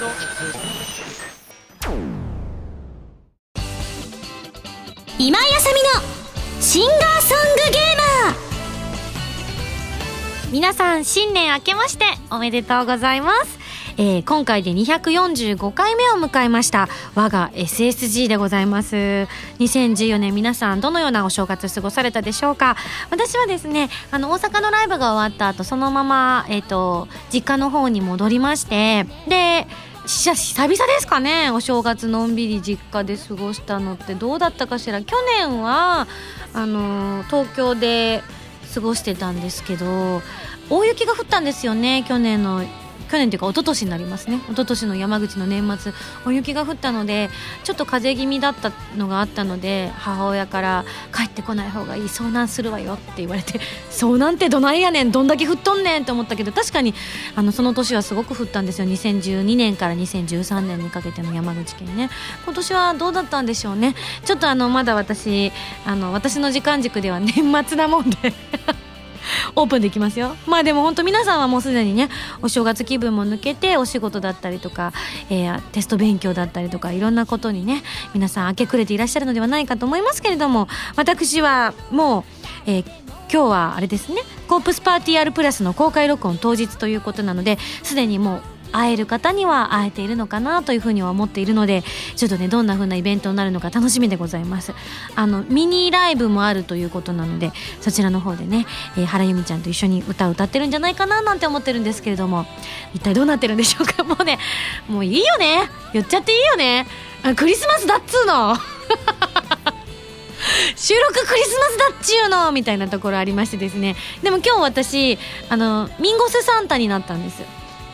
今井あさみのシンガーソングゲーマー。皆さん新年明けましておめでとうございます。えー、今回で245回目を迎えました。我が SSG でございます。2014年皆さんどのようなお正月過ごされたでしょうか。私はですねあの大阪のライブが終わった後そのまま、えーと、実家の方に戻りまして。で久々ですかね。お正月のんびり実家で過ごしたのってどうだったかしら。去年はあの東京で過ごしてたんですけど大雪が降ったんですよね去年の去年というか一昨年になりますね。一昨年の山口の年末大雪が降ったのでちょっと風邪気味だったのがあったので母親から帰ってこない方がいい遭難するわよって言われて遭難ってどないやねんどんだけ降っとんねんって思ったけど確かにあのその年はすごく降ったんですよ。2012年から2013年にかけての山口県ね。今年はどうだったんでしょうね。ちょっとあのまだ私あの私の時間軸では年末なもんで。オープンできますよ。まあでも本当皆さんはもうすでにねお正月気分も抜けてお仕事だったりとか、えー、テスト勉強だったりとかいろんなことにね皆さん明け暮れていらっしゃるのではないかと思いますけれども私はもう、えー、今日はあれですねコープスパーティー R プラスの公開録音当日ということなのですでにもう会える方には会えているのかなというふうには思っているのでちょっとねどんな風なイベントになるのか楽しみでございます。あのミニライブもあるということなのでそちらの方でね、えー、原由美ちゃんと一緒に歌を歌ってるんじゃないかななんて思ってるんですけれども一体どうなってるんでしょうか？もうね もういいよね。言っちゃっていいよね。クリスマスだっつうの。収録クリスマスだっちゅうの。みたいなところありましてですね。でも今日私あのミンゴスサンタになったんです。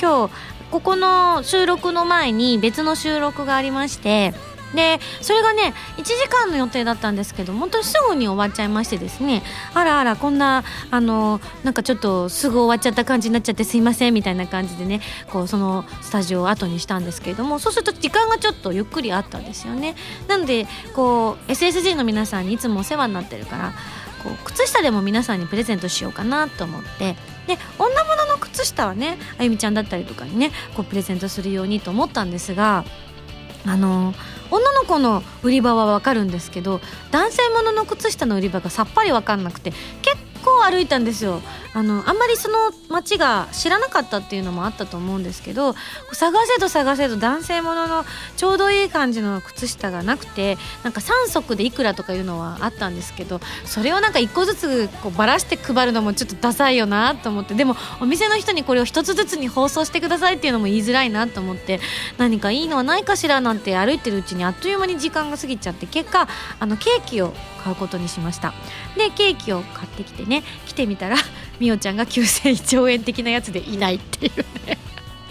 今日ここの収録の前に別の収録がありましてでそれがね1時間の予定だったんですけど本当にすぐに終わっちゃいましてですね。あらあらこんなあのなんかちょっとすぐ終わっちゃった感じになっちゃってすいませんみたいな感じでねこうそのスタジオを後にしたんですけれどもそうすると時間がちょっとゆっくりあったんですよね。なのでこう SSG の皆さんにいつもお世話になってるからこう靴下でも皆さんにプレゼントしようかなと思ってで女物の靴下はねあゆみちゃんだったりとかにねこうプレゼントするようにと思ったんですがあの女の子の売り場は分かるんですけど男性物の靴下の売り場がさっぱり分かんなくて結構歩いたんですよ。あのあんまりその街が知らなかったっていうのもあったと思うんですけど探せど探せど男性もののちょうどいい感じの靴下がなくてなんか3足でいくらとかいうのはあったんですけどそれをなんか1個ずつこうばらして配るのもちょっとダサいよなと思ってでもお店の人にこれを1つずつに包装してくださいっていうのも言いづらいなと思って何かいいのはないかしらなんて歩いてるうちにあっという間に時間が過ぎちゃって結果あのケーキを買うことにしました。でケーキを買ってきてね来てみたらみおちゃんが9000兆円的なやつでいないっていうね。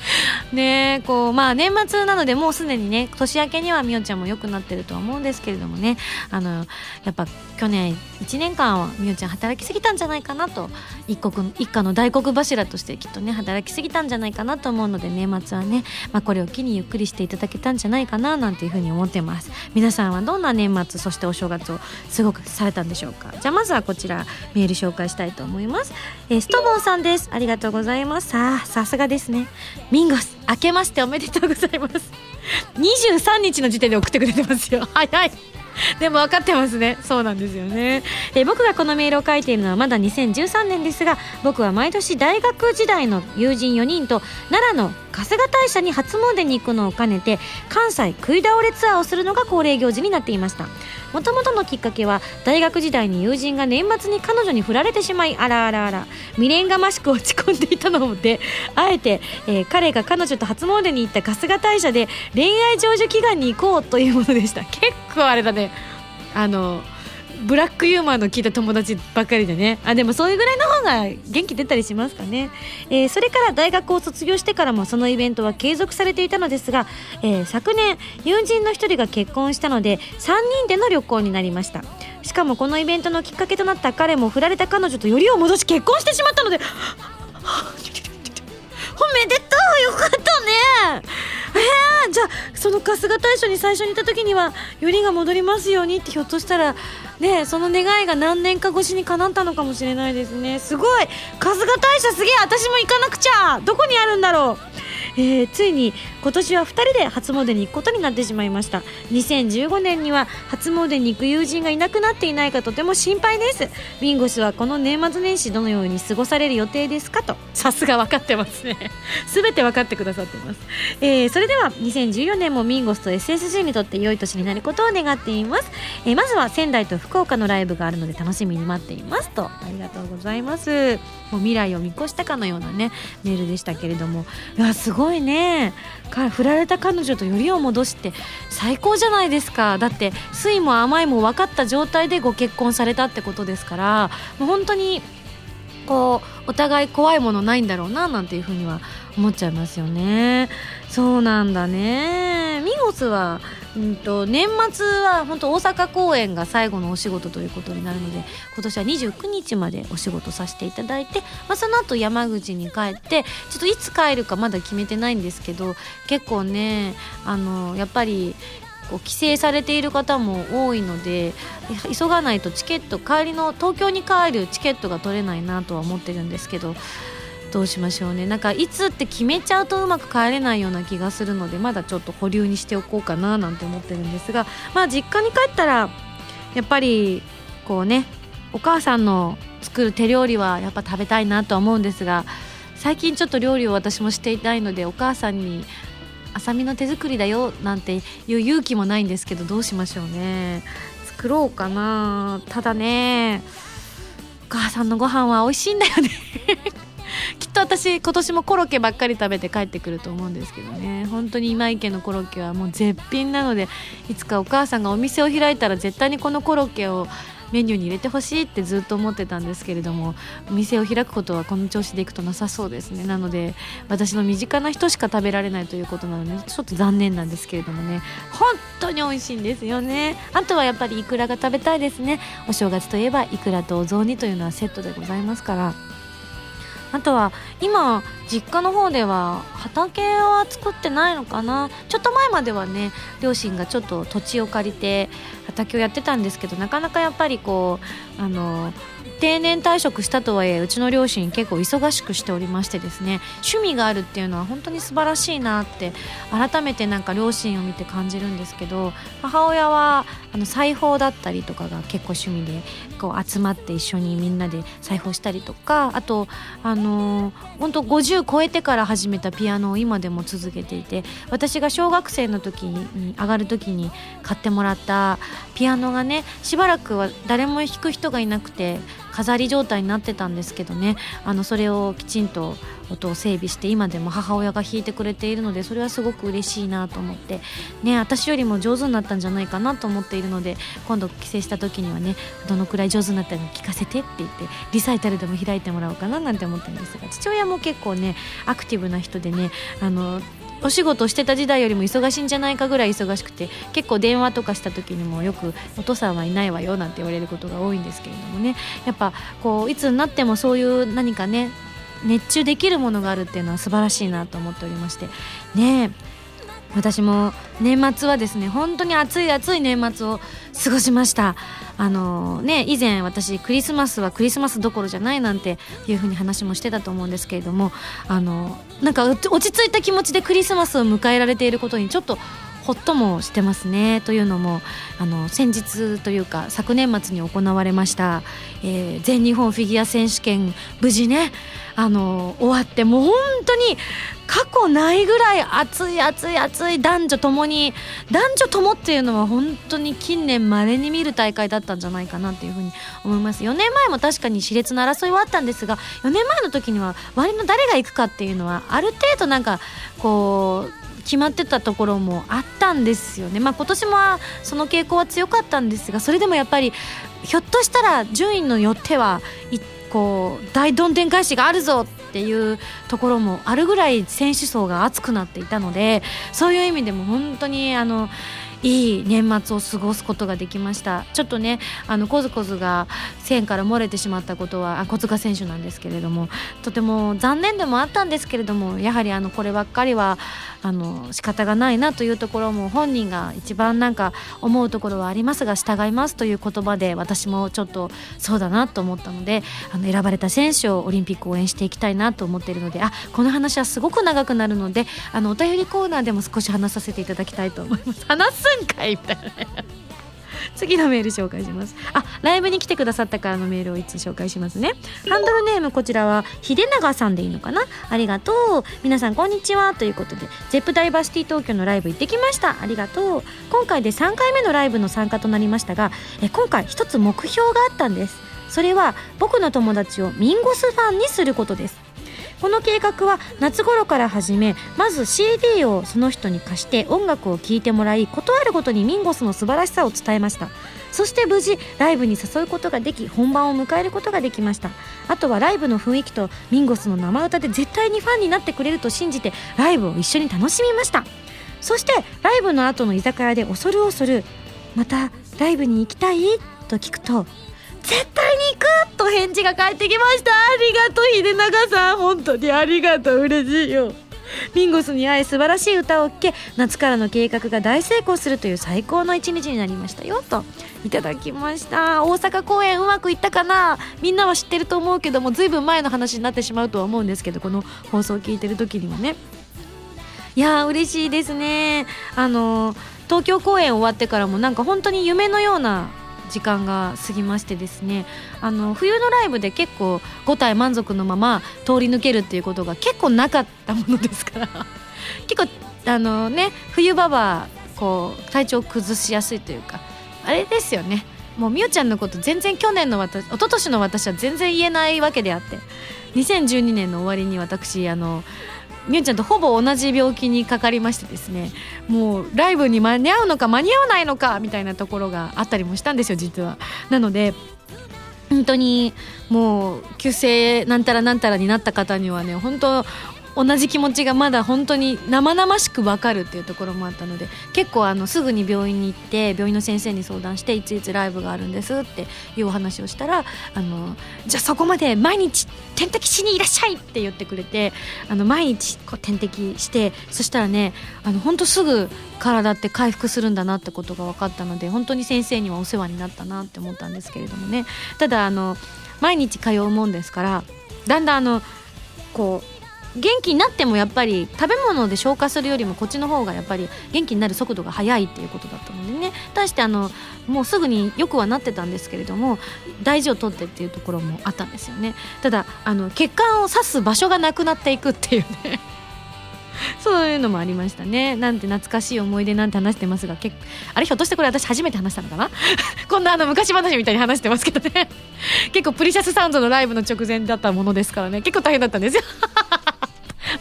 ねこうまあ年末なのでもうすでにね年明けにはみおちゃんも良くなってるとは思うんですけれどもね。あのやっぱ去年1年間はみおちゃん働きすぎたんじゃないかなと。一国一家の大黒柱としてきっとね働きすぎたんじゃないかなと思うので年末はね、まあ、これを機にゆっくりしていただけたんじゃないかななんていうふうに思ってます。皆さんはどんな年末そしてお正月をすごくされたんでしょうか。じゃあまずはこちらメール紹介したいと思います、えー、ストボンさんです。ありがとうございます。さあさすがですね。ミンゴス明けましておめでとうございます。23日の時点で送ってくれてますよ。早い。でも分かってますね。そうなんですよね、え僕がこのメールを書いているのはまだ2013年ですが僕は毎年大学時代の友人4人と奈良の春日大社に初詣に行くのを兼ねて関西食い倒れツアーをするのが恒例行事になっていました。もともとのきっかけは大学時代に友人が年末に彼女に振られてしまいあらあらあら未練がましく落ち込んでいたのであえて、えー、彼が彼女と初詣に行った春日大社で恋愛成就祈願に行こうというものでした。結構あれだね。あのブラックユーモアの聞いた友達ばっかりでね。あでもそういうぐらいの方が元気出たりしますかね、えー、それから大学を卒業してからもそのイベントは継続されていたのですが、えー、昨年友人の1人が結婚したので3人での旅行になりました。しかもこのイベントのきっかけとなった彼も振られた彼女とよりを戻し結婚してしまったのでめでとうよかったね。えー、じゃあその春日大社に最初にいた時にはよりが戻りますようにってひょっとしたらねその願いが何年か越しに叶ったのかもしれないですね。すごい。春日大社すげえ私も行かなくちゃ。どこにあるんだろう。えーついに今年は2人で初詣に行くことになってしまいました。2015年には初詣に行く友人がいなくなっていないかとても心配です。ミンゴスはこの年末年始どのように過ごされる予定ですかと。さすが分かってますね。全て分かってくださってます、えーそれでは2014年もミンゴスと SSG にとって良い年になることを願っています、えーまずは仙台と福岡のライブがあるので楽しみに待っています。とありがとうございます。もう未来を見越したかのようなねメールでしたけれども。いやすごいごいね。か振られた彼女とよりを戻して最高じゃないですか。だって酸いも甘いも分かった状態でご結婚されたってことですからもう本当にこうお互い怖いものないんだろうななんていうふうには思っちゃいますよね。そうなんだね。ミゴスは、うん、と年末は本当大阪公演が最後のお仕事ということになるので今年は29日までお仕事させていただいて、まあ、その後山口に帰ってちょっといつ帰るかまだ決めてないんですけど結構ねあのやっぱりこう帰省されている方も多いので急がないとチケット帰りの東京に帰るチケットが取れないなとは思ってるんですけどどうしましょうね。なんかいつって決めちゃうとうまく帰れないような気がするのでまだちょっと保留にしておこうかななんて思ってるんですがまあ実家に帰ったらやっぱりこうねお母さんの作る手料理はやっぱ食べたいなとは思うんですが最近ちょっと料理を私もしていないのでお母さんに「あさみの手作りだよ」なんていう勇気もないんですけどどうしましょうね。作ろうかな。ただねお母さんのご飯は美味しいんだよね。きっと私今年もコロッケばっかり食べて帰ってくると思うんですけどね。本当に今池のコロッケはもう絶品なのでいつかお母さんがお店を開いたら絶対にこのコロッケをメニューに入れてほしいってずっと思ってたんですけれどもお店を開くことはこの調子でいくとなさそうですね。なので私の身近な人しか食べられないということなのでちょっと残念なんですけれどもね。本当に美味しいんですよね。あとはやっぱりイクラが食べたいですね。お正月といえばイクラとお雑煮というのはセットでございますから。あとは今実家の方では畑は作ってないのかな。ちょっと前まではね両親がちょっと土地を借りて畑をやってたんですけどなかなかやっぱりこうあの定年退職したとはいえうちの両親結構忙しくしておりましてですね趣味があるっていうのは本当に素晴らしいなって改めてなんか両親を見て感じるんですけど母親はあの裁縫だったりとかが結構趣味でこう集まって一緒にみんなで裁縫したりとかあとあのの本当50超えてから始めたピアノを今でも続けていて私が小学生の時に上がる時に買ってもらったピアノがねしばらくは誰も弾く人がいなくて飾り状態になってたんですけどね。あのそれをきちんと音を整備して今でも母親が弾いてくれているのでそれはすごく嬉しいなと思って。ね私よりも上手になったんじゃないかなと思っているので今度帰省した時にはねどのくらい上手になったのか聞かせてって言ってリサイタルでも開いてもらおうかななんて思ってるんですが父親も結構ねアクティブな人でねあのお仕事してた時代よりも忙しいんじゃないかぐらい忙しくて結構電話とかした時にもよく「お父さんはいないわよ」なんて言われることが多いんですけれどもね。やっぱこういつになってもそういう何かね熱中できるものがあるっていうのは素晴らしいなと思っておりまして。ねえ。私も年末はですね本当に暑い暑い年末を過ごしました。あのね以前私クリスマスはクリスマスどころじゃないなんていうふうに話もしてたと思うんですけれどもあのなんか落ち着いた気持ちでクリスマスを迎えられていることにちょっとほっともしてますね。というのもあの先日というか昨年末に行われました、えー全日本フィギュア選手権無事ねあの終わってもう本当に過去ないぐらい熱い熱い熱い男女ともに男女ともっていうのは本当に近年まれに見る大会だったんじゃないかなっていうふうに思います4年前も確かに熾烈な争いはあったんですが4年前の時には割の誰が行くかっていうのはある程度なんかこう決まってたところもあったんですよね。まあ、今年もその傾向は強かったんですがそれでもやっぱりひょっとしたら順位のよってはこう大どんでん返しがあるぞっていうところもあるぐらい選手層が厚くなっていたのでそういう意味でも本当にあのいい年末を過ごすことができました。ちょっとねあのコズコズが線から漏れてしまったことはあ小塚選手なんですけれどもとても残念でもあったんですけれどもやはりあのこればっかりはあの仕方がないなというところも本人が一番なんか思うところはありますが従いますという言葉で私もちょっとそうだなと思ったのであの選ばれた選手をオリンピック応援していきたいなと思っているのであこの話はすごく長くなるのであのお便りコーナーでも少し話させていただきたいと思います。話すんかいみたいな次のメール紹介します。あライブに来てくださったからのメールを一つ紹介しますね。ハンドルネームこちらは秀永さんでいいのかな？ありがとう。皆さんこんにちはということでゼップダイバーシティ東京のライブ行ってきました。ありがとう。今回で3回目のライブの参加となりましたがえ今回一つ目標があったんです。それは僕の友達をミンゴスファンにすることです。この計画は夏頃から始めまず CD をその人に貸して音楽を聴いてもらい事あるごとにミンゴスの素晴らしさを伝えました。そして無事ライブに誘うことができ本番を迎えることができました。あとはライブの雰囲気とミンゴスの生歌で絶対にファンになってくれると信じてライブを一緒に楽しみました。そしてライブの後の居酒屋で恐る恐る「またライブに行きたい?」と聞くと絶対に行くと返事が返ってきました。ありがとう秀永さん。本当にありがとう。嬉しいよ。ミンゴスに会え素晴らしい歌を聴け夏からの計画が大成功するという最高の一日になりましたよと。いただきました。大阪公演うまくいったかな？みんなは知ってると思うけどもずいぶん前の話になってしまうとは思うんですけどこの放送を聞いてる時にはね。いやー嬉しいですね。あの東京公演終わってからもなんか本当に夢のような時間が過ぎましてですねあの冬のライブで結構5体満足のまま通り抜けるっていうことが結構なかったものですから 結構あのね冬場はこう体調崩しやすいというかあれですよね。もうみおちゃんのこと全然去年の私一昨年の私は全然言えないわけであって2012年の終わりに私あのみゆちゃんとほぼ同じ病気にかかりましてですねもうライブに間に合うのか間に合わないのかみたいなところがあったりもしたんですよ実は。なので本当にもう急性なんたらなんたらになった方にはね本当同じ気持ちがまだ本当に生々しく分かるっていうところもあったので結構あのすぐに病院に行って病院の先生に相談していついつライブがあるんですっていうお話をしたらあのじゃあそこまで毎日点滴しにいらっしゃいって言ってくれてあの毎日こう点滴してそしたらねあの本当すぐ体って回復するんだなってことが分かったので本当に先生にはお世話になったなって思ったんですけれどもね。ただあの毎日通うもんですからだんだんあのこう元気になってもやっぱり食べ物で消化するよりもこっちの方がやっぱり元気になる速度が速いっていうことだったのでね。対してあのもうすぐによくはなってたんですけれども大事をとってっていうところもあったんですよね。ただあの血管を刺す場所がなくなっていくっていうね。そういうのもありましたね。なんて懐かしい思い出なんて話してますが結あれひょっとしてこれ私初めて話したのかな？こんなあの昔話みたいに話してますけどね。結構プリシャスサウンドのライブの直前だったものですからね。結構大変だったんですよ。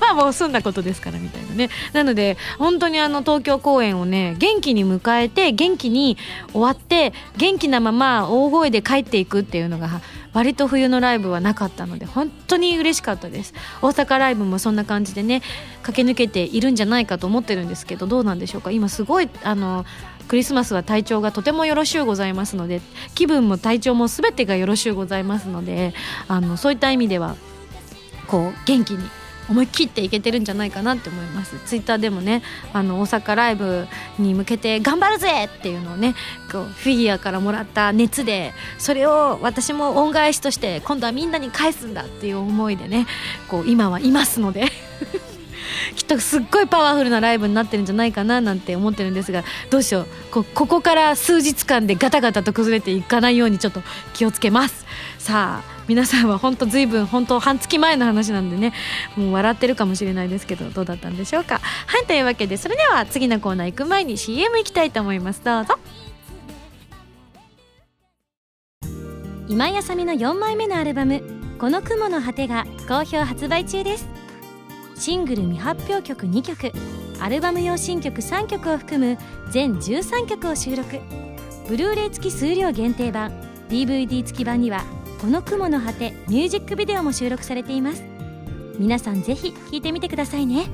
まあもう済んだことですからみたいなね。なので本当にあの東京公演をね元気に迎えて元気に終わって元気なまま大声で帰っていくっていうのが割と冬のライブはなかったので本当に嬉しかったです。大阪ライブもそんな感じでね駆け抜けているんじゃないかと思ってるんですけどどうなんでしょうか？今すごいあのクリスマスは体調がとてもよろしゅうございますので気分も体調も全てがよろしゅうございますのであのそういった意味ではこう元気に思い切っていけてるんじゃないかなって思います。ツイッターでもねあの大阪ライブに向けて頑張るぜっていうのをねこうフィギュアからもらった熱でそれを私も恩返しとして今度はみんなに返すんだっていう思いでねこう今はいますので きっとすっごいパワフルなライブになってるんじゃないかななんて思ってるんですがどうしよう。こここから数日間でガタガタと崩れていかないようにちょっと気をつけます。さあ皆さんは本当ずいぶん本当半月前の話なんでねもう笑ってるかもしれないですけどどうだったんでしょうか。はいというわけでそれでは次のコーナー行く前に CM 行きたいと思います。どうぞ。今井あさみの4枚目のアルバム「この雲の果て」が好評発売中です。シングル未発表曲2曲アルバム用新曲3曲を含む全13曲を収録。ブルーレイ付き数量限定版 DVD 付き版にはこの雲の果てミュージックビデオも収録されています。皆さんぜひ聴いてみてくださいね。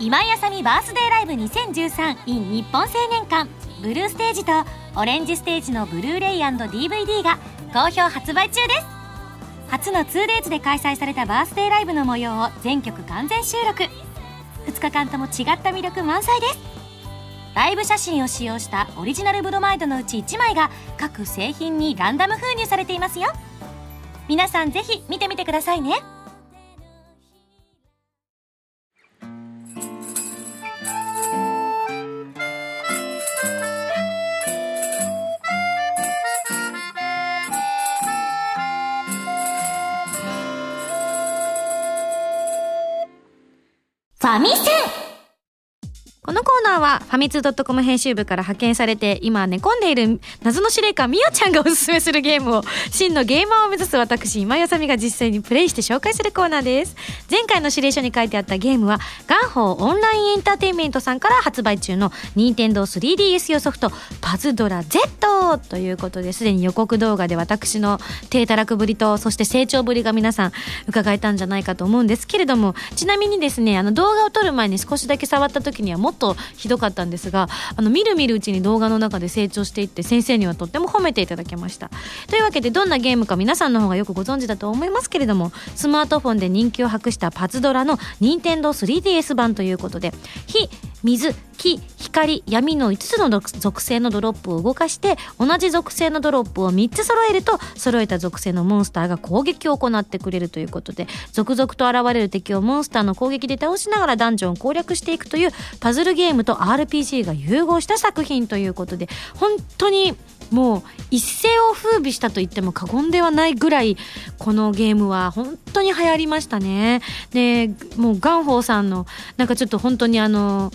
今井あさみバースデーライブ 2013in 日本青年館。ブルーステージとオレンジステージのブルーレイ &DVD が好評発売中です。初の 2days で開催されたバースデーライブの模様を全曲完全収録。2日間とも違った魅力満載です。ライブ写真を使用したオリジナルブロマイドのうち1枚が各製品にランダム封入されていますよ。皆さんぜひ見てみてくださいね。ファミセファミツー .com 編集部から派遣されて今寝込んでいる謎の司令官みおちゃんがおすすめするゲームを真のゲーマーを目指す私今やさみが実際にプレイして紹介するコーナーです。前回の指令書に書いてあったゲームはガンホーオンラインエンターテインメントさんから発売中の任天堂 3DS 用ソフトパズドラ Z ということですでに予告動画で私の低たらくぶりとそして成長ぶりが皆さん伺えたんじゃないかと思うんですけれどもちなみにですねあの動画を撮る前に少しだけ触った時にはもっとひどかったんですがあのみるみるうちに動画の中で成長していって先生にはとっても褒めていただきました。というわけでどんなゲームか皆さんの方がよくご存知だと思いますけれどもスマートフォンで人気を博したパズドラの任天堂 3DS 版ということで火水木光闇の5つの属性のドロップを動かして同じ属性のドロップを3つ揃えると揃えた属性のモンスターが攻撃を行ってくれるということで続々と現れる敵をモンスターの攻撃で倒しながらダンジョンを攻略していくというパズルゲームと RPG が融合した作品ということで本当にもう一世を風靡したと言っても過言ではないぐらいこのゲームは本当に流行りましたね。でもうガンホーさんのなんかちょっと本当にあの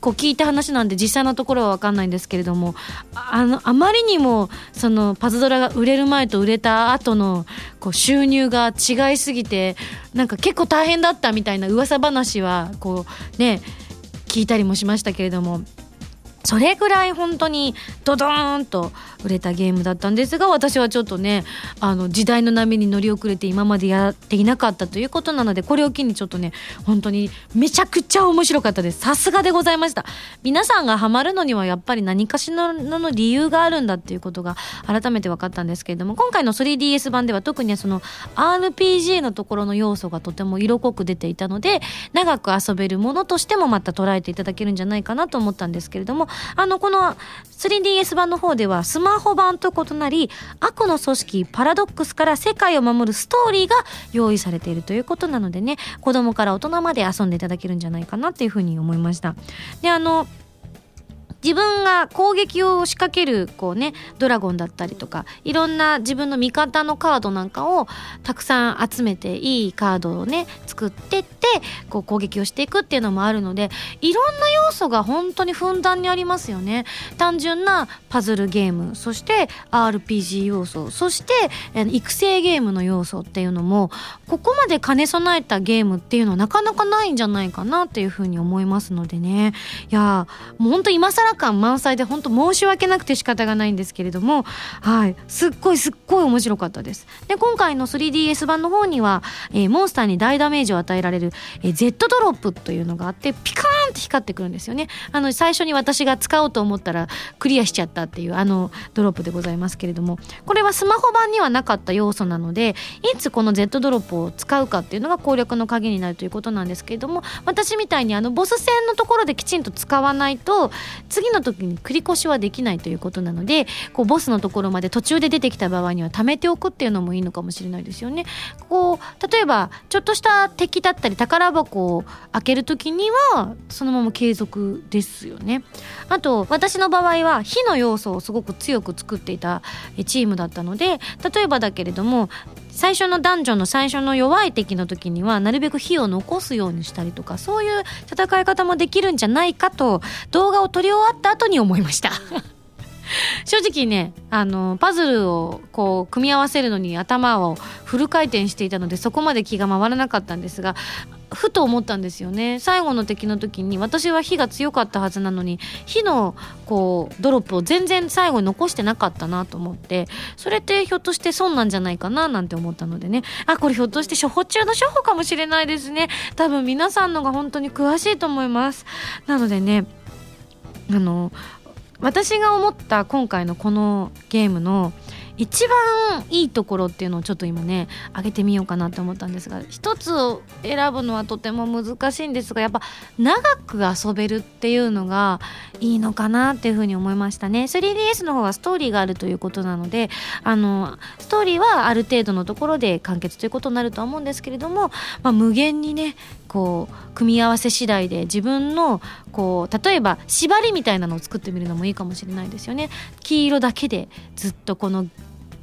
こう聞いた話なんで実際のところは分かんないんですけれどもあのあまりにもそのパズドラが売れる前と売れた後のこう収入が違いすぎてなんか結構大変だったみたいな噂話はこうね聞いたりもしましたけれどもそれぐらい本当にドドーンと売れたゲームだったんですが私はちょっとねあの時代の波に乗り遅れて今までやっていなかったということなのでこれを機にちょっとね本当にめちゃくちゃ面白かったです。さすがでございました。皆さんがハマるのにはやっぱり何かしらの理由があるんだっていうことが改めて分かったんですけれども今回の 3DS 版では特にその RPG のところの要素がとても色濃く出ていたので長く遊べるものとしてもまた捉えていただけるんじゃないかなと思ったんですけれどもあのこの 3DS 版の方ではスマホ版と異なり悪の組織パラドックスから世界を守るストーリーが用意されているということなのでね子供から大人まで遊んでいただけるんじゃないかなっていうふうに思いました。であの自分が攻撃を仕掛けるこうねドラゴンだったりとかいろんな自分の味方のカードなんかをたくさん集めていいカードをね作ってってこう攻撃をしていくっていうのもあるのでいろんな要素が本当にふんだんにありますよね。単純なパズルゲームそして RPG 要素そして育成ゲームの要素っていうのもここまで兼ね備えたゲームっていうのはなかなかないんじゃないかなっていうふうに思いますのでね。いやもう本当今更感満載で本当申し訳なくて仕方がないんですけれどもはい。すっごいすっごい面白かったです。で今回の 3DS 版の方には、えー、モンスターに大ダメージを与えられる、えー、Z ドロップというのがあってピカーンって光ってくるんですよね。あの最初に私が使おうと思ったらクリアしちゃったっていうあのドロップでございますけれども。これはスマホ版にはなかった要素なのでいつこの Z ドロップを使うかっていうのが攻略の鍵になるということなんですけれども私みたいにあのボス戦のところできちんと使わないと次次の時に繰り越しはできないということなのでこうボスのところまで途中で出てきた場合には貯めておくっていうのもいいのかもしれないですよね。こう例えばちょっとした敵だったり宝箱を開ける時にはそのまま継続ですよね。あと私の場合は火の要素をすごく強く作っていたチームだったので例えばだけれども最初のダンジョンの最初の弱い敵の時にはなるべく火を残すようにしたりとかそういう戦い方もできるんじゃないかと動画を撮り終わった後に思いました。正直ねあのパズルをこう組み合わせるのに頭をフル回転していたのでそこまで気が回らなかったんですがふと思ったんですよね。最後の敵の時に私は火が強かったはずなのに火のこうドロップを全然最後に残してなかったなと思ってそれってひょっとして損なんじゃないかななんて思ったのでね。あこれひょっとして処方中の処方かもしれないですね。多分皆さんのが本当に詳しいと思います。なのでねあの私が思った今回のこのゲームの一番いいところっていうのをちょっと今ね上げてみようかなと思ったんですが一つを選ぶのはとても難しいんですがやっぱ長く遊べるっていうのがいいのかなっていうふうに思いましたね。3DS の方はストーリーがあるということなのであのストーリーはある程度のところで完結ということになるとは思うんですけれども、まあ、無限にねこう組み合わせ次第で自分のこう例えば縛りみたいなのを作ってみるのもいいかもしれないですよね。黄色だけでずっとこの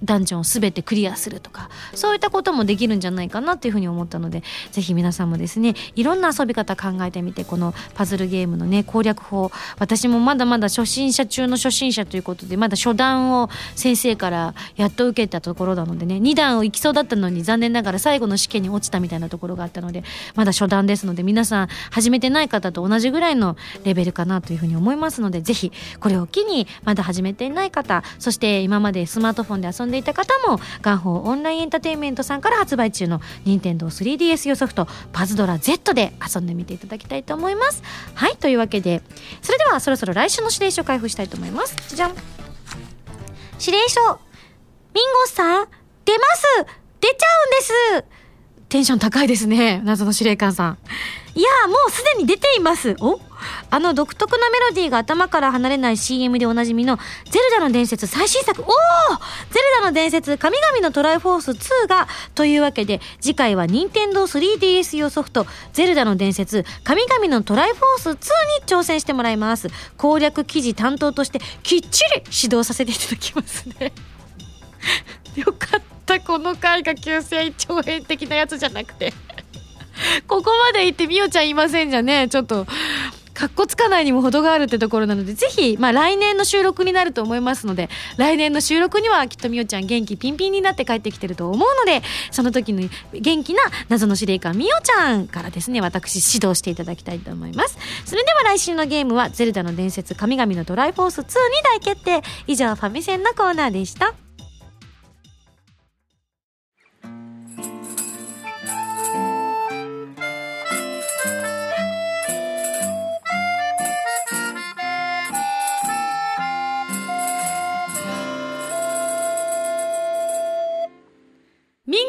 ダンジョンを全てクリアするとかそういったこともできるんじゃないかなっていうふうに思ったのでぜひ皆さんもですねいろんな遊び方考えてみてこのパズルゲームのね攻略法私もまだまだ初心者中の初心者ということでまだ初段を先生からやっと受けたところなのでね2段を行きそうだったのに残念ながら最後の試験に落ちたみたいなところがあったのでまだ初段ですので皆さん始めてない方と同じぐらいのレベルかなというふうに思いますのでぜひこれを機にまだ始めていない方そして今までスマートフォンで遊んででいた方も元宝オンラインエンターテインメントさんから発売中の任天堂 3DS 用ソフトパズドラ Z で遊んでみていただきたいと思います。はいというわけでそれではそろそろ来週の指令書を開封したいと思います。じゃん。指令書ミンゴスさん出ます出ちゃうんです。テンション高いですね。謎の司令官さん。いやもうすでに出ています。お？あの独特なメロディーが頭から離れない CM でおなじみの「ゼルダの伝説」最新作。おおゼルダの伝説神々のトライフォース2がというわけで次回は任天堂 3DS 用ソフト「ゼルダの伝説神々のトライフォース2」に挑戦してもらいます。攻略記事担当としてきっちり指導させていただきますね。よかった。この回が急性長編的なやつじゃなくて。ここまで行ってみおちゃんいませんじゃねちょっとかっこつかないにも程があるってところなので、ぜひ、まあ来年の収録になると思いますので、来年の収録にはきっとみおちゃん元気ピンピンになって帰ってきてると思うので、その時の元気な謎の司令官みおちゃんからですね、私指導していただきたいと思います。それでは来週のゲームは、ゼルダの伝説神々のドライフォース2に大決定。以上、ファミセンのコーナーでした。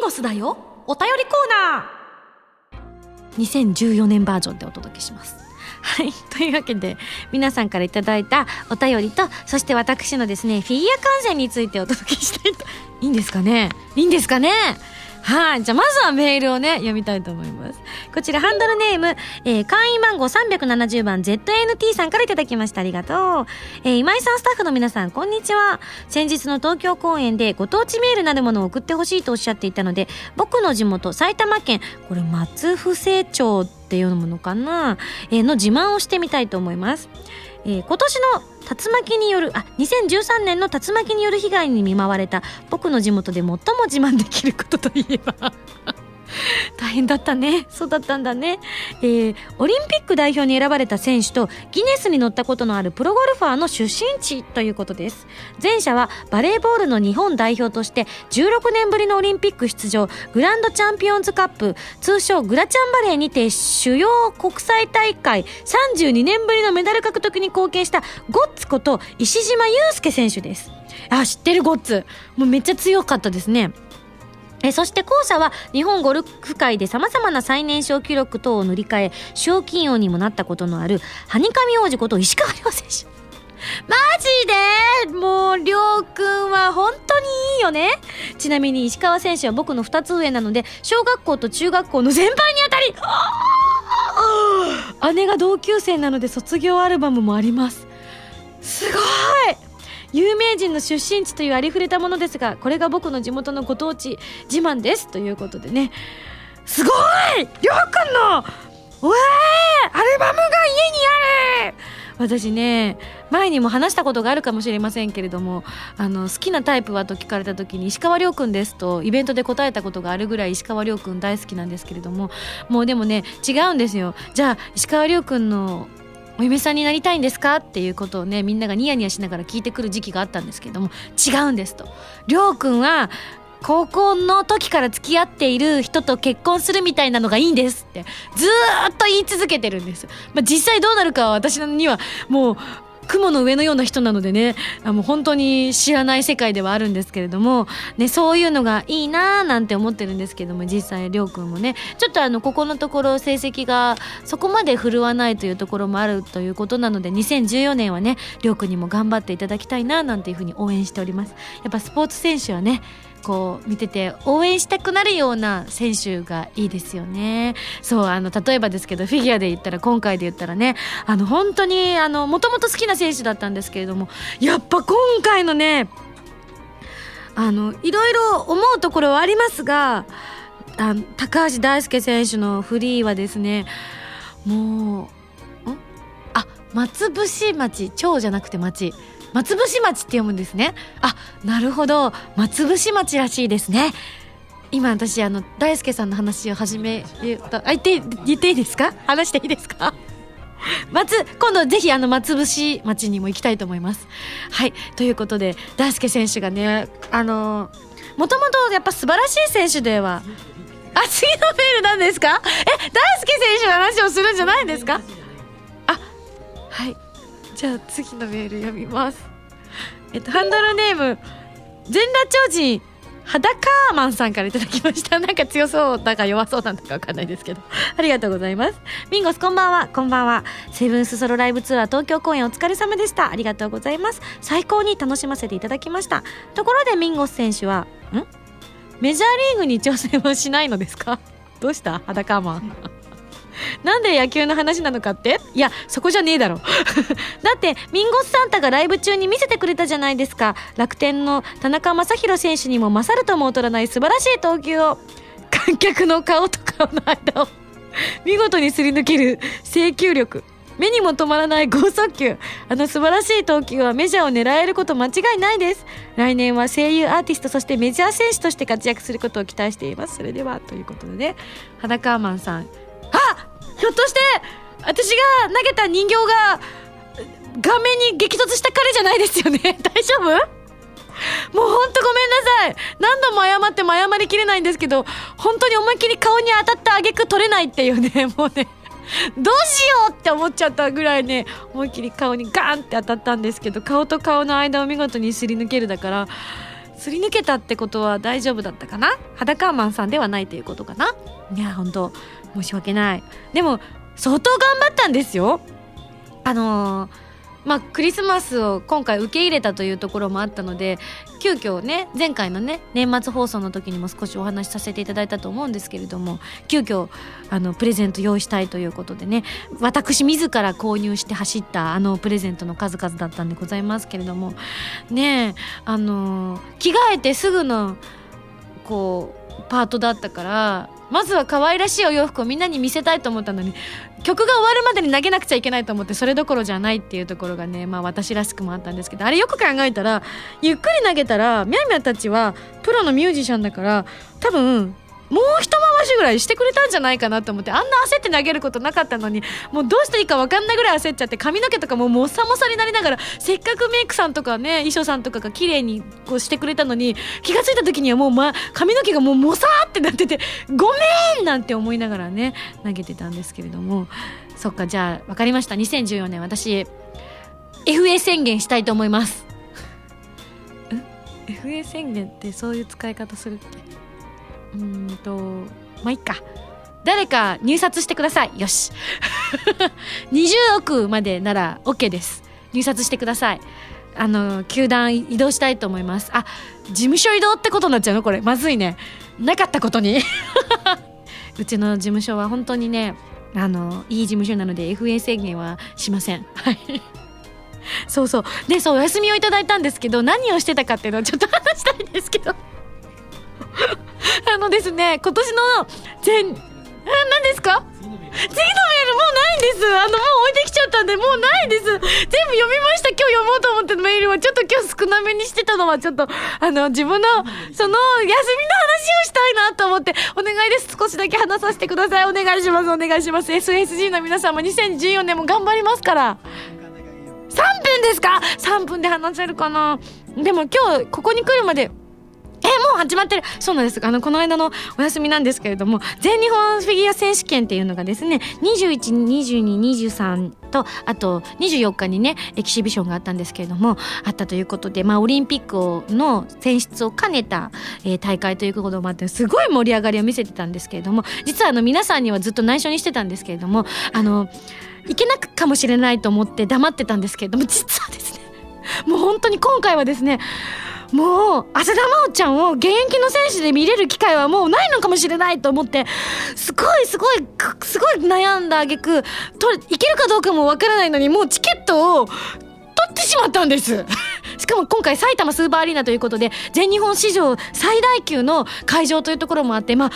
ミンゴスだよ。お便りコーナー。2014年バージョンでお届けします。はい。というわけで、皆さんから頂いたお便りと、そして私のですね、フィギュア観戦についてお届けしたいと。いいんですかね？いいんですかね？はい。じゃあ、まずはメールをね、読みたいと思います。こちら、ハンドルネーム、えー、会員番号370番 ZNT さんからいただきました。ありがとう。えー、今井さんスタッフの皆さん、こんにちは。先日の東京公演でご当地メールなるものを送ってほしいとおっしゃっていたので、僕の地元、埼玉県、これ、松伏町っていうものかな、えー、の自慢をしてみたいと思います。えー、今年の竜巻によるあ2013年の竜巻による被害に見舞われた僕の地元で最も自慢できることといえば。大変だったね。そうだったんだね。えー、オリンピック代表に選ばれた選手とギネスに乗ったことのあるプロゴルファーの出身地ということです。前者はバレーボールの日本代表として16年ぶりのオリンピック出場グランドチャンピオンズカップ通称グラチャンバレーにて主要国際大会32年ぶりのメダル獲得に貢献したゴッツこと石島祐介選手です。あ、知ってるゴッツ。もうめっちゃ強かったですね。えそして後者は日本ゴルフ界で様々な最年少記録等を塗り替え賞金王にもなったことのあるハニカミ王子こと石川遼選手。マジで？もう、りょうくんは本当にいいよね。ちなみに石川選手は僕の2つ上なので、小学校と中学校の先輩にあたり、姉が同級生なので卒業アルバムもあります。すごい！有名人の出身地というありふれたものですがこれが僕の地元のご当地自慢です。ということでね。すごい!りょうくんの!おえ、アルバムが家にある!私ね前にも話したことがあるかもしれませんけれどもあの好きなタイプはと聞かれた時に石川遼君ですとイベントで答えたことがあるぐらい石川遼君大好きなんですけれどももうでもね違うんですよ。じゃあ石川遼君のお嫁さんになりたいんですか？っていうことをねみんながニヤニヤしながら聞いてくる時期があったんですけども違うんですと。りょうくんは高校の時から付き合っている人と結婚するみたいなのがいいんですってずーっと言い続けてるんです。まあ、実際どうなるかは私にはもう雲の上のような人なのでねあもう本当に知らない世界ではあるんですけれども、ね、そういうのがいいなーなんて思ってるんですけども実際りょうくんもね。ちょっとあのここのところ成績がそこまで振るわないというところもあるということなので2014年はねりょうくんにも頑張っていただきたいななんていうふうに応援しております。やっぱスポーツ選手はねこう見てて応援したくなるような選手がいいですよね。そうあの例えばですけどフィギュアで言ったら今回で言ったらねあの本当にあのもともと好きな選手だったんですけれどもやっぱ今回のねあのいろいろ思うところはありますがあ高橋大輔選手のフリーはですねもうあ松伏町町じゃなくて町松伏町って読むんですね。あなるほど。松伏町らしいですね。今私あの大輔さんの話を始め言ったあ言って言っていいですか？話していいですか？松今度ぜひあの松伏町にも行きたいと思います。はい。ということで大輔選手がねあのもともとやっぱ素晴らしい選手ではあ次のメールなんですか？え大輔選手の話をするんじゃないんですか？あはい。じゃあ次のメール読みます。えっとハンドルネーム全裸超人裸マンさんからいただきました。なんか強そうだか弱そうなんだかわかんないですけど。ありがとうございます。ミンゴスこんばんは。こんばんは。セブンスソロライブツアー東京公演お疲れ様でした。ありがとうございます。最高に楽しませていただきました。ところでミンゴス選手はん？メジャーリーグに挑戦はしないのですか？どうした？裸マン。なんで野球の話なのかって？いやそこじゃねえだろ。だってミンゴスサンタがライブ中に見せてくれたじゃないですか。楽天の田中将大選手にも勝るとも劣らない素晴らしい投球を。観客の顔と顔の間を見事にすり抜ける制球力。目にも止まらない剛速球。あの素晴らしい投球はメジャーを狙えること間違いないです。来年は声優アーティストそしてメジャー選手として活躍することを期待しています。それではということでね。裸マンさんあひょっとして私が投げた人形が顔面に激突した彼じゃないですよね？大丈夫？もうほんとごめんなさい。何度も謝っても謝りきれないんですけど本当に思いっきり顔に当たった挙句取れないっていうね。もうねどうしようって思っちゃったぐらいね思いっきり顔にガーンって当たったんですけど顔と顔の間を見事にすり抜けるだからすり抜けたってことは大丈夫だったかな？裸マンさんではないということかな？いや本当申し訳ない。でも相当頑張ったんですよ。あのー、まあクリスマスを今回受け入れたというところもあったので急遽ね前回のね年末放送の時にも少しお話しさせていただいたと思うんですけれども急遽あのプレゼント用意したいということでね私自ら購入して走ったあのプレゼントの数々だったんでございますけれどもねあの着替えてすぐのこうパートだったからまずは可愛らしいお洋服をみんなに見せたいと思ったのに曲が終わるまでに投げなくちゃいけないと思ってそれどころじゃないっていうところがねまあ私らしくもあったんですけどあれよく考えたらゆっくり投げたらみゃみゃたちはプロのミュージシャンだから多分もう一回しぐらいしてくれたんじゃないかなと思ってあんな焦って投げることなかったのにもうどうしていいか分かんないぐらい焦っちゃって髪の毛とかももさもさになりながらせっかくメイクさんとかね衣装さんとかが綺麗にこうしてくれたのに気が付いた時にはもう、ま、髪の毛がもうもさーってなっててごめんなんて思いながらね投げてたんですけれども。そっかじゃあ分かりました。2014年私 FA 宣言したいと思います。FA 宣言ってそういう使い方するっけ？うんとまあいっか。誰か入札してください。よし。20億までなら OK です。入札してください。あの球団移動したいと思います。あ事務所移動ってことになっちゃうの？これ。まずいね。なかったことに。うちの事務所は本当にねあのいい事務所なので FA 宣言はしません。はい。そうそう。でそうお休みをいただいたんですけど何をしてたかっていうのをちょっと話したいんですけど。あのですね、今年の全、何ですか？次のメールもうないんです。あのもう置いてきちゃったんでもうないです。全部読みました。今日読もうと思ってメールはちょっと今日少なめにしてたのはちょっとあの自分のその休みの話をしたいなと思ってお願いです。少しだけ話させてください。お願いします。お願いします。SSG の皆さんも2014年も頑張りますから。3分ですか？3分で話せるかな？でも今日ここに来るまでもう始まってる。そうなんです。あのこの間のお休みなんですけれども全日本フィギュア選手権っていうのがですね212223とあと24日にねエキシビションがあったんですけれどもあったということで、まあ、オリンピックの選出を兼ねた、えー、大会ということもあってすごい盛り上がりを見せてたんですけれども実はあの皆さんにはずっと内緒にしてたんですけれどもあのいけなくかもしれないと思って黙ってたんですけれども実はですねもう本当に今回はですねもう浅田真央ちゃんを現役の選手で見れる機会はもうないのかもしれないと思ってすごいすごいすごい悩んだ挙句といけるかどうかもわからないのにもうチケットを取ってしまったんです。しかも今回埼玉スーパーアリーナということで全日本史上最大級の会場というところもあってまあ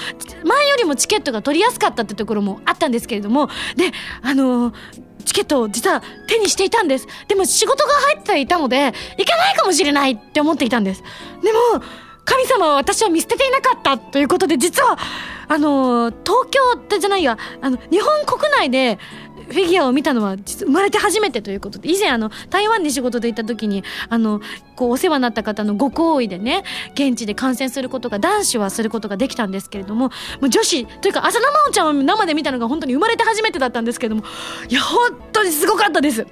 前よりもチケットが取りやすかったってところもあったんですけれどもであのーチケットを実は手にしていたんです。でも仕事が入っていたので行けないかもしれないって思っていたんです。でも神様は私を見捨てていなかったということで実はあの東京ってじゃないやあの日本国内でフィギュアを見たのは実生まれて初めてということで以前あの台湾に仕事で行った時にあのこうお世話になった方のご好意でね現地で観戦することが男子はすることができたんですけれどももう女子というか浅田真央ちゃんを生で見たのが本当に生まれて初めてだったんですけれどもいや本当にすごかったです。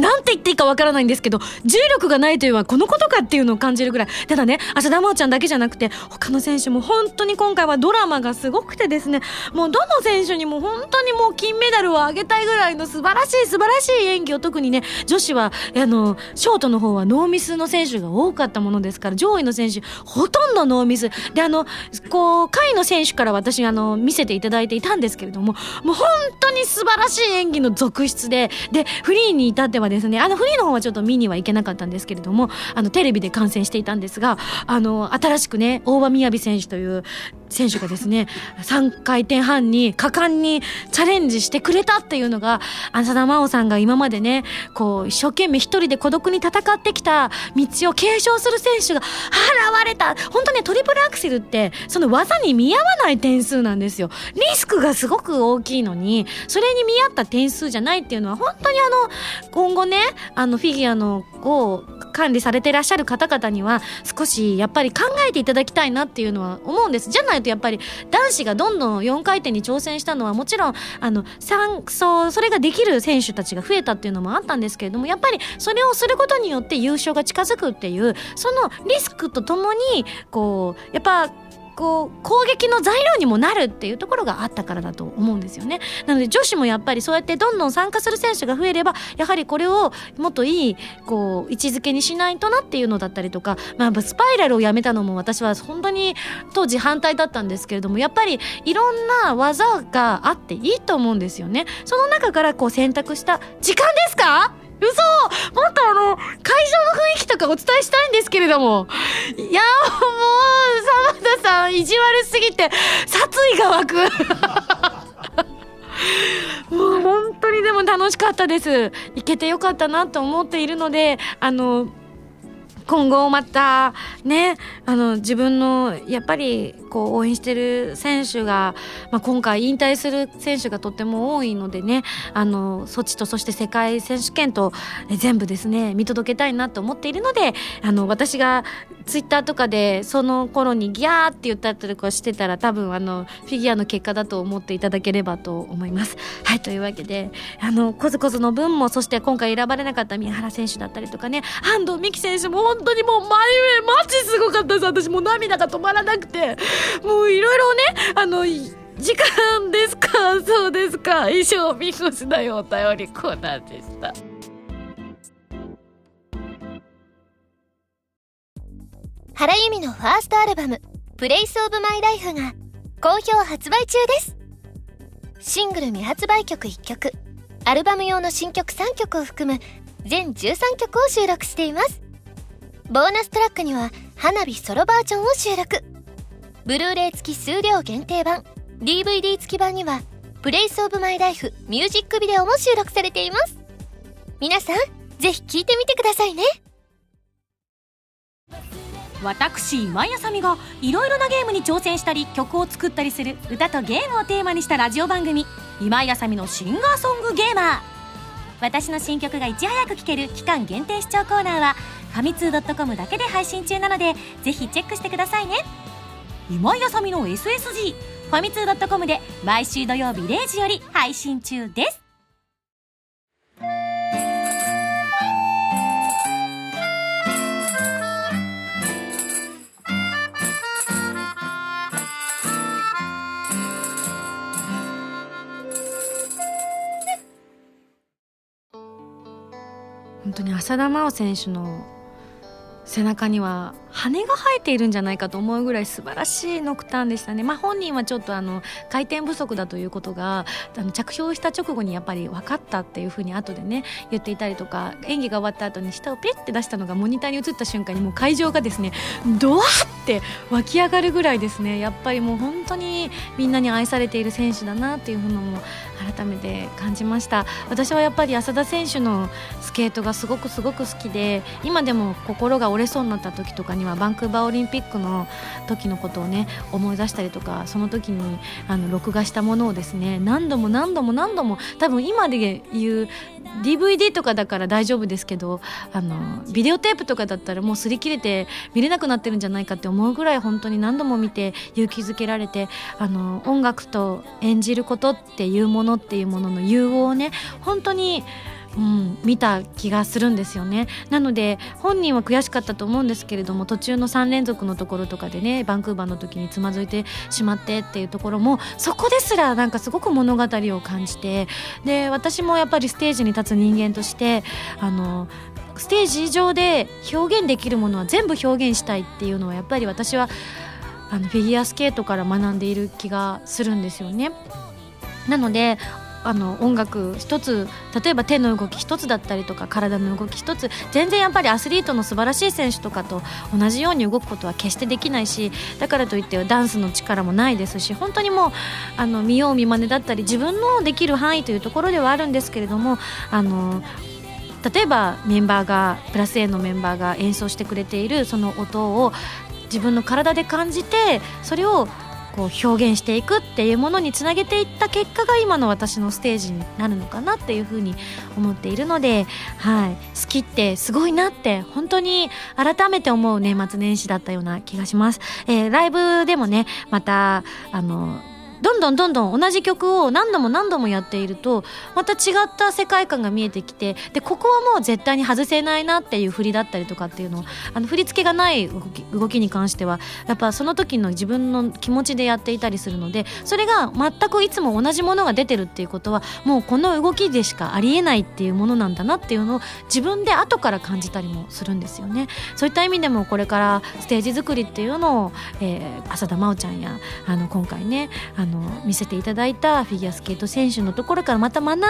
なんて言っていいかわからないんですけど、重力がないというのはこのことかっていうのを感じるぐらい。ただね、浅田真央ちゃんだけじゃなくて、他の選手も本当に今回はドラマがすごくてですね、もうどの選手にも本当にもう金メダルをあげたいぐらいの素晴らしい素晴らしい演技を特にね、女子は、あの、ショートの方はノーミスの選手が多かったものですから、上位の選手、ほとんどノーミス。で、あの、こう、下位の選手から私、あの、見せていただいていたんですけれども、もう本当に素晴らしい演技の続出で、で、フリーに至ってはですね。あのフリーの方はちょっと見には行けなかったんですけれどもあのテレビで観戦していたんですがあの新しくね大場雅選手という選手がですね 3回転半に果敢にチャレンジしてくれたっていうのが浅田真央さんが今までねこう一生懸命一人で孤独に戦ってきた道を継承する選手が現れた。本当ねトリプルアクセルってその技に見合わない点数なんですよ。リスクがすごく大きいのにそれに見合った点数じゃないっていうのは本当にあの今後ねあのフィギュアのを管理されてらっしゃる方々には少しやっぱり考えていただきたいなっていうのは思うんです。じゃないとやっぱり男子がどんどん4回転に挑戦したのはもちろんあのそうそれができる選手たちが増えたっていうのもあったんですけれどもやっぱりそれをすることによって優勝が近づくっていうそのリスクとともにこうやっぱこう攻撃の材料にもなるっていうところがあったからだと思うんですよね。なので女子もやっぱりそうやってどんどん参加する選手が増えればやはりこれをもっといいこう位置づけにしないとなっていうのだったりとか、まあ、スパイラルをやめたのも私は本当に当時反対だったんですけれどもやっぱりいろんな技があっていいと思うんですよね。その中からこう選択した時間ですか？嘘もっとあの、会場の雰囲気とかお伝えしたいんですけれども。いや、もう、澤田さん、意地悪すぎて、殺意が湧く。もう本当にでも楽しかったです。行けてよかったなと思っているので、あの、今後またねあの自分のやっぱりこう応援してる選手が、まあ、今回引退する選手がとっても多いのでねあのソチとそして世界選手権と全部ですね見届けたいなと思っているのであの私がツイッターとかでその頃にギャーって言ったりとかしてたら多分あのフィギュアの結果だと思っていただければと思います。はいというわけであのコズコズの分もそして今回選ばれなかった宮原選手だったりとかね安藤美希選手も本当にもう前上マジすごかったです私もう涙が止まらなくてもういろいろねあの時間ですか？そうですか？以上ミコスだよお便りコーナーでした。原由実のファーストアルバム「 Place of my life が好評発売中です。シングル未発売曲1曲アルバム用の新曲3曲を含む全13曲を収録しています。ボーナストラックには花火ソロバージョンを収録。ブルーレイ付き数量限定版。DVD 付き版には Place of my life ミュージックビデオも収録されています。皆さんぜひ聴いてみてくださいね。私今井あさみがいろいろなゲームに挑戦したり曲を作ったりする歌とゲームをテーマにしたラジオ番組「今井あさみのシンガーソングゲーマー」私の新曲がいち早く聴ける期間限定視聴コーナーは「ファミツー .com だけで配信中なのでぜひチェックしてくださいね。今井あさみの SSG ファミツー .com で毎週土曜日0時より配信中です。本当に浅田真央選手の背中には羽が生えているんじゃないかと思うぐらい素晴らしいノクターンでしたね、まあ、本人はちょっとあの回転不足だということがあの着氷した直後にやっぱり分かったっていうふうに後でね言っていたりとか演技が終わった後に下をペッて出したのがモニターに映った瞬間にもう会場がですねドワッて湧き上がるぐらいですね。やっぱりもう本当にみんなに愛されている選手だなっていうのも改めて感じました。私はやっぱり浅田選手のスケートがすごくすごく好きで今でも心が折れそうになった時とかにはバンクーバーオリンピックの時のことをね思い出したりとかその時にあの録画したものをですね何度も何度も何度も多分今で言う DVD とかだから大丈夫ですけどあのビデオテープとかだったらもう擦り切れて見れなくなってるんじゃないかって思うぐらい本当に何度も見て勇気づけられてあの音楽と演じることっていうものっていうものの融合をね本当にうん、見た気がするんですよねなので本人は悔しかったと思うんですけれども途中の3連続のところとかでねバンクーバーの時につまずいてしまってっていうところもそこですらなんかすごく物語を感じてで私もやっぱりステージに立つ人間としてあのステージ上で表現できるものは全部表現したいっていうのはやっぱり私はあのフィギュアスケートから学んでいる気がするんですよね。なのであの音楽一つ例えば手の動き一つだったりとか体の動き一つ全然やっぱりアスリートの素晴らしい選手とかと同じように動くことは決してできないしだからといってダンスの力もないですし本当にもうあの見よう見まねだったり自分のできる範囲というところではあるんですけれどもあの例えばメンバーがプラス A のメンバーが演奏してくれているその音を自分の体で感じてそれをこう表現していくっていうものにつなげていった結果が今の私のステージになるのかなっていうふうに思っているので、はい、好きってすごいなって本当に改めて思う年末年始だったような気がします。えー、ライブでもねまたあのどんどんどんどん同じ曲を何度も何度もやっているとまた違った世界観が見えてきてでここはもう絶対に外せないなっていう振りだったりとかっていうのをあの振り付けがない動き動きに関してはやっぱその時の自分の気持ちでやっていたりするのでそれが全くいつも同じものが出てるっていうことはもうこの動きでしかありえないっていうものなんだなっていうのを自分で後から感じたりもするんですよね。そういった意味でもこれからステージ作りっていうのを、えー、浅田真央ちゃんやあの今回ねあのの見せていただいたフィギュアスケート選手のところからまた学んで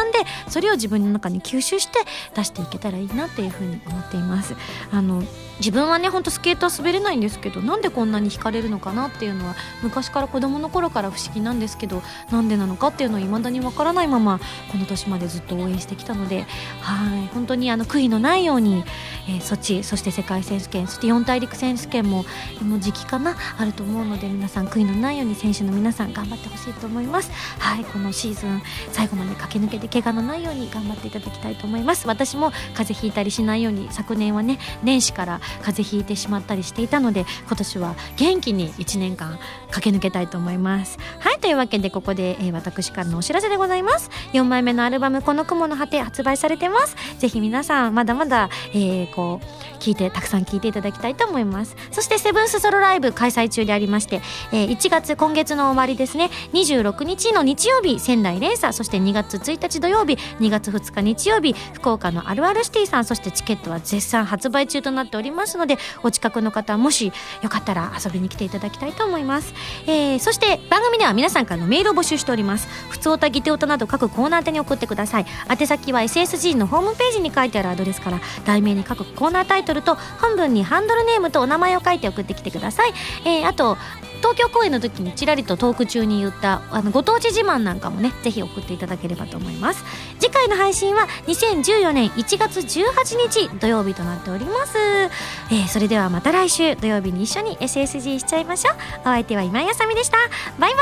それを自分の中に吸収して出していけたらいいなっていうふうに思っています。あの自分はねほんとスケートは滑れないんですけどなんでこんなに惹かれるのかなっていうのは昔から子供の頃から不思議なんですけどなんでなのかっていうのは未だにわからないままこの年までずっと応援してきたのではい本当にあの悔いのないように、えー、ソチそして世界選手権そして四大陸選手権ももう時期かなあると思うので皆さん悔いのないように選手の皆さん頑張ってほしいと思います。はいこのシーズン最後まで駆け抜けて怪我のないように頑張っていただきたいと思います。私も風邪ひいたりしないように昨年はね年始から風邪ひいてしまったりしていたので今年は元気に1年間駆け抜けたいと思います。はいというわけでここで、えー、私からのお知らせでございます。4枚目のアルバム「この雲の果て」発売されてます。ぜひ皆さんまだまだ、えー、こう聞いてたくさん聞いていただきたいと思います。そしてセブンスソロライブ開催中でありまして、えー、1月今月の終わりですね。26日の日曜日仙台連鎖そして2月1日土曜日2月2日日曜日福岡のあるあるシティさんそしてチケットは絶賛発売中となっておりますのでお近くの方もしよかったら遊びに来ていただきたいと思います、えー、そして番組では皆さんからのメールを募集しております。普通おたぎておたなど各コーナー宛に送ってください。宛先は SSG のホームページに書いてあるアドレスから題名に各コーナータイトルと本文にハンドルネームとお名前を書いて送ってきてください、えー、あと東京公演の時にちらりとトーク中に言ったあのご当地自慢なんかもねぜひ送っていただければと思います。次回の配信は2014年1月18日土曜日となっております、えー、それではまた来週土曜日に一緒に SSG しちゃいましょう。お相手は今井あさみでした。バイバ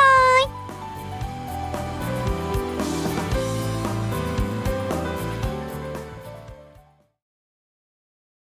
ーイ。